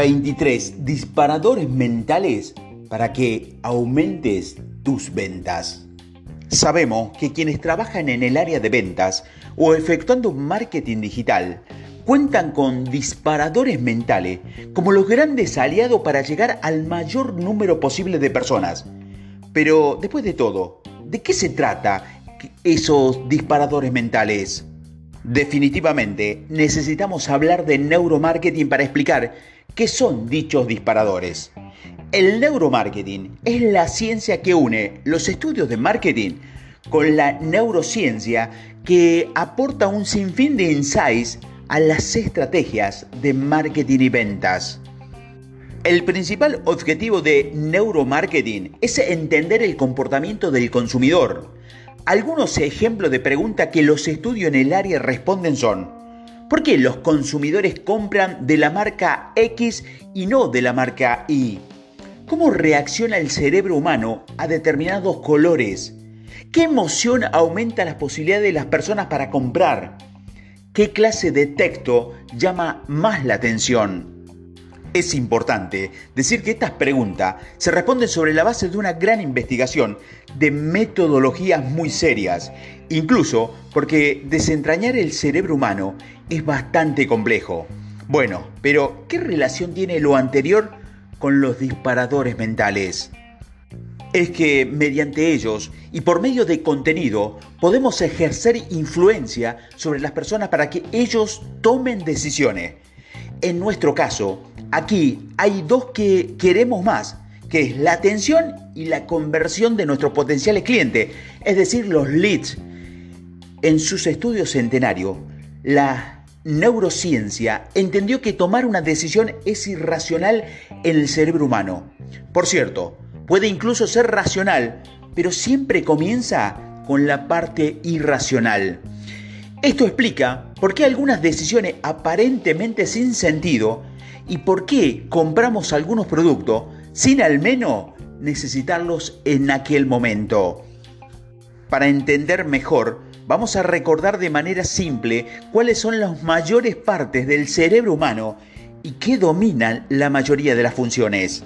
23 disparadores mentales para que aumentes tus ventas. Sabemos que quienes trabajan en el área de ventas o efectuando marketing digital cuentan con disparadores mentales como los grandes aliados para llegar al mayor número posible de personas. Pero después de todo, ¿de qué se trata esos disparadores mentales? Definitivamente necesitamos hablar de neuromarketing para explicar qué son dichos disparadores. El neuromarketing es la ciencia que une los estudios de marketing con la neurociencia que aporta un sinfín de insights a las estrategias de marketing y ventas. El principal objetivo de neuromarketing es entender el comportamiento del consumidor, algunos ejemplos de preguntas que los estudios en el área responden son, ¿por qué los consumidores compran de la marca X y no de la marca Y? ¿Cómo reacciona el cerebro humano a determinados colores? ¿Qué emoción aumenta las posibilidades de las personas para comprar? ¿Qué clase de texto llama más la atención? Es importante decir que estas preguntas se responden sobre la base de una gran investigación de metodologías muy serias, incluso porque desentrañar el cerebro humano es bastante complejo. Bueno, pero ¿qué relación tiene lo anterior con los disparadores mentales? Es que mediante ellos y por medio de contenido podemos ejercer influencia sobre las personas para que ellos tomen decisiones. En nuestro caso, Aquí hay dos que queremos más, que es la atención y la conversión de nuestros potenciales clientes, es decir, los leads. En sus estudios centenarios, la neurociencia entendió que tomar una decisión es irracional en el cerebro humano. Por cierto, puede incluso ser racional, pero siempre comienza con la parte irracional. Esto explica por qué algunas decisiones aparentemente sin sentido y por qué compramos algunos productos sin al menos necesitarlos en aquel momento. Para entender mejor, vamos a recordar de manera simple cuáles son las mayores partes del cerebro humano y qué dominan la mayoría de las funciones.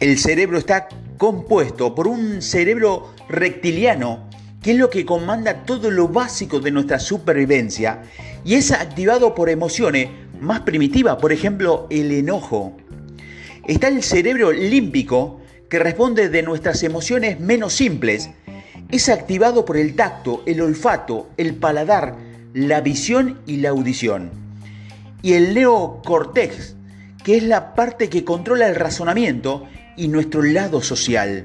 El cerebro está compuesto por un cerebro reptiliano, que es lo que comanda todo lo básico de nuestra supervivencia, y es activado por emociones más primitiva, por ejemplo, el enojo. Está el cerebro límbico, que responde de nuestras emociones menos simples. Es activado por el tacto, el olfato, el paladar, la visión y la audición. Y el neocortex, que es la parte que controla el razonamiento y nuestro lado social.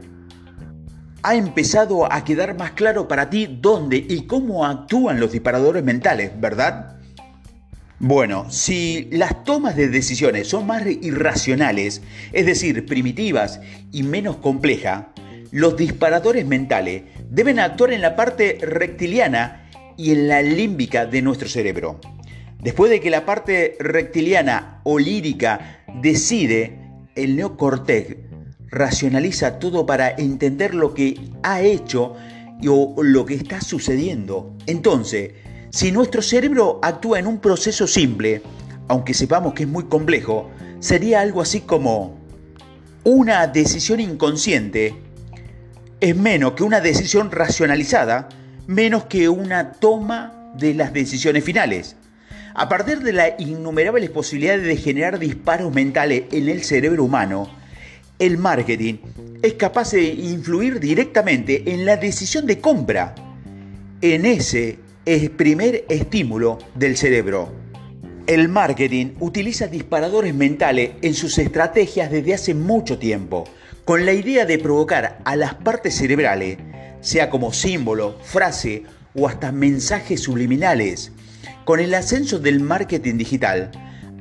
Ha empezado a quedar más claro para ti dónde y cómo actúan los disparadores mentales, ¿verdad? Bueno, si las tomas de decisiones son más irracionales, es decir, primitivas y menos complejas, los disparadores mentales deben actuar en la parte reptiliana y en la límbica de nuestro cerebro. Después de que la parte reptiliana o lírica decide, el neocortex racionaliza todo para entender lo que ha hecho o lo que está sucediendo. Entonces, si nuestro cerebro actúa en un proceso simple, aunque sepamos que es muy complejo, sería algo así como una decisión inconsciente es menos que una decisión racionalizada, menos que una toma de las decisiones finales. A partir de las innumerables posibilidades de generar disparos mentales en el cerebro humano, el marketing es capaz de influir directamente en la decisión de compra. En ese es primer estímulo del cerebro. El marketing utiliza disparadores mentales en sus estrategias desde hace mucho tiempo, con la idea de provocar a las partes cerebrales, sea como símbolo, frase o hasta mensajes subliminales. Con el ascenso del marketing digital,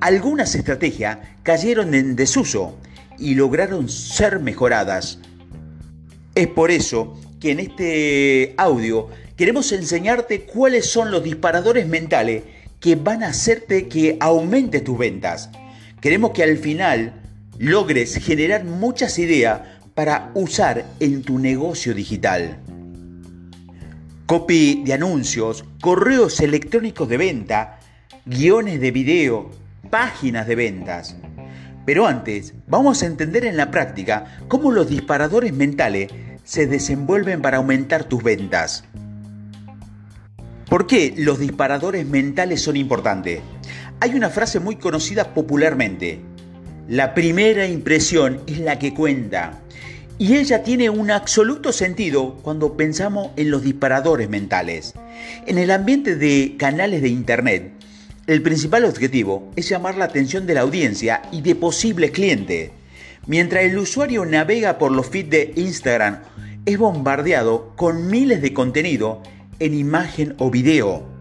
algunas estrategias cayeron en desuso y lograron ser mejoradas. Es por eso que en este audio queremos enseñarte cuáles son los disparadores mentales que van a hacerte que aumente tus ventas. Queremos que al final logres generar muchas ideas para usar en tu negocio digital. Copy de anuncios, correos electrónicos de venta, guiones de video, páginas de ventas. Pero antes, vamos a entender en la práctica cómo los disparadores mentales se desenvuelven para aumentar tus ventas. ¿Por qué los disparadores mentales son importantes? Hay una frase muy conocida popularmente. La primera impresión es la que cuenta. Y ella tiene un absoluto sentido cuando pensamos en los disparadores mentales. En el ambiente de canales de Internet, el principal objetivo es llamar la atención de la audiencia y de posibles clientes. Mientras el usuario navega por los feeds de Instagram, es bombardeado con miles de contenido en imagen o video.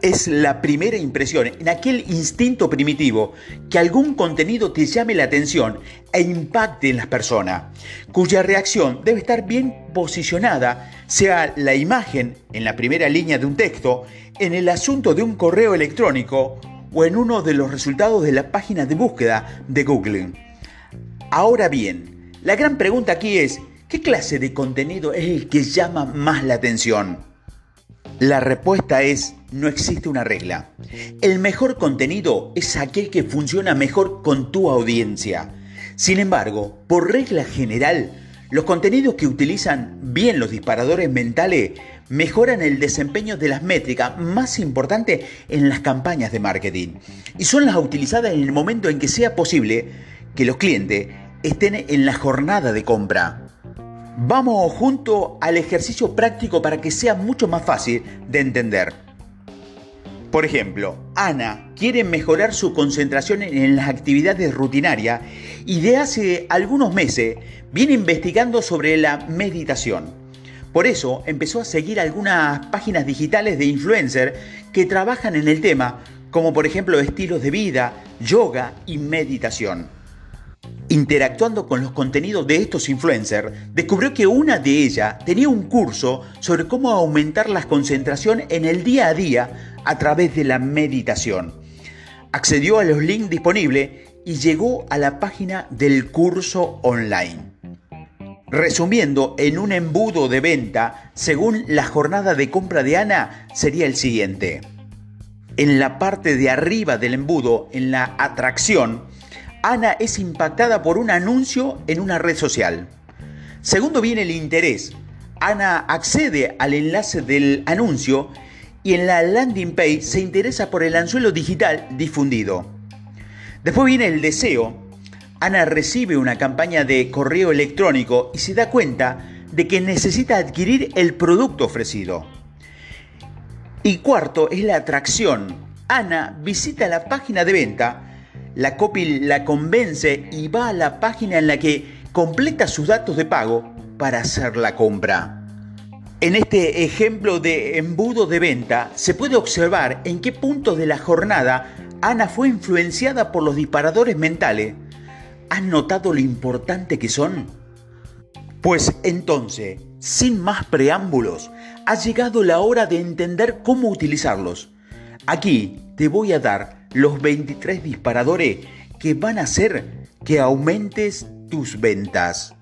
Es la primera impresión, en aquel instinto primitivo, que algún contenido te llame la atención e impacte en las personas, cuya reacción debe estar bien posicionada, sea la imagen en la primera línea de un texto, en el asunto de un correo electrónico o en uno de los resultados de la página de búsqueda de Google. Ahora bien, la gran pregunta aquí es, ¿qué clase de contenido es el que llama más la atención? La respuesta es, no existe una regla. El mejor contenido es aquel que funciona mejor con tu audiencia. Sin embargo, por regla general, los contenidos que utilizan bien los disparadores mentales mejoran el desempeño de las métricas más importantes en las campañas de marketing y son las utilizadas en el momento en que sea posible que los clientes estén en la jornada de compra. Vamos junto al ejercicio práctico para que sea mucho más fácil de entender. Por ejemplo, Ana quiere mejorar su concentración en las actividades rutinarias y de hace algunos meses viene investigando sobre la meditación. Por eso empezó a seguir algunas páginas digitales de influencers que trabajan en el tema, como por ejemplo estilos de vida, yoga y meditación. Interactuando con los contenidos de estos influencers, descubrió que una de ellas tenía un curso sobre cómo aumentar la concentración en el día a día a través de la meditación. Accedió a los links disponibles y llegó a la página del curso online. Resumiendo, en un embudo de venta, según la jornada de compra de Ana, sería el siguiente. En la parte de arriba del embudo, en la atracción, Ana es impactada por un anuncio en una red social. Segundo viene el interés. Ana accede al enlace del anuncio y en la landing page se interesa por el anzuelo digital difundido. Después viene el deseo. Ana recibe una campaña de correo electrónico y se da cuenta de que necesita adquirir el producto ofrecido. Y cuarto es la atracción. Ana visita la página de venta la copy la convence y va a la página en la que completa sus datos de pago para hacer la compra. En este ejemplo de embudo de venta se puede observar en qué puntos de la jornada Ana fue influenciada por los disparadores mentales. ¿Has notado lo importante que son? Pues entonces, sin más preámbulos, ha llegado la hora de entender cómo utilizarlos. Aquí te voy a dar los 23 disparadores que van a hacer que aumentes tus ventas.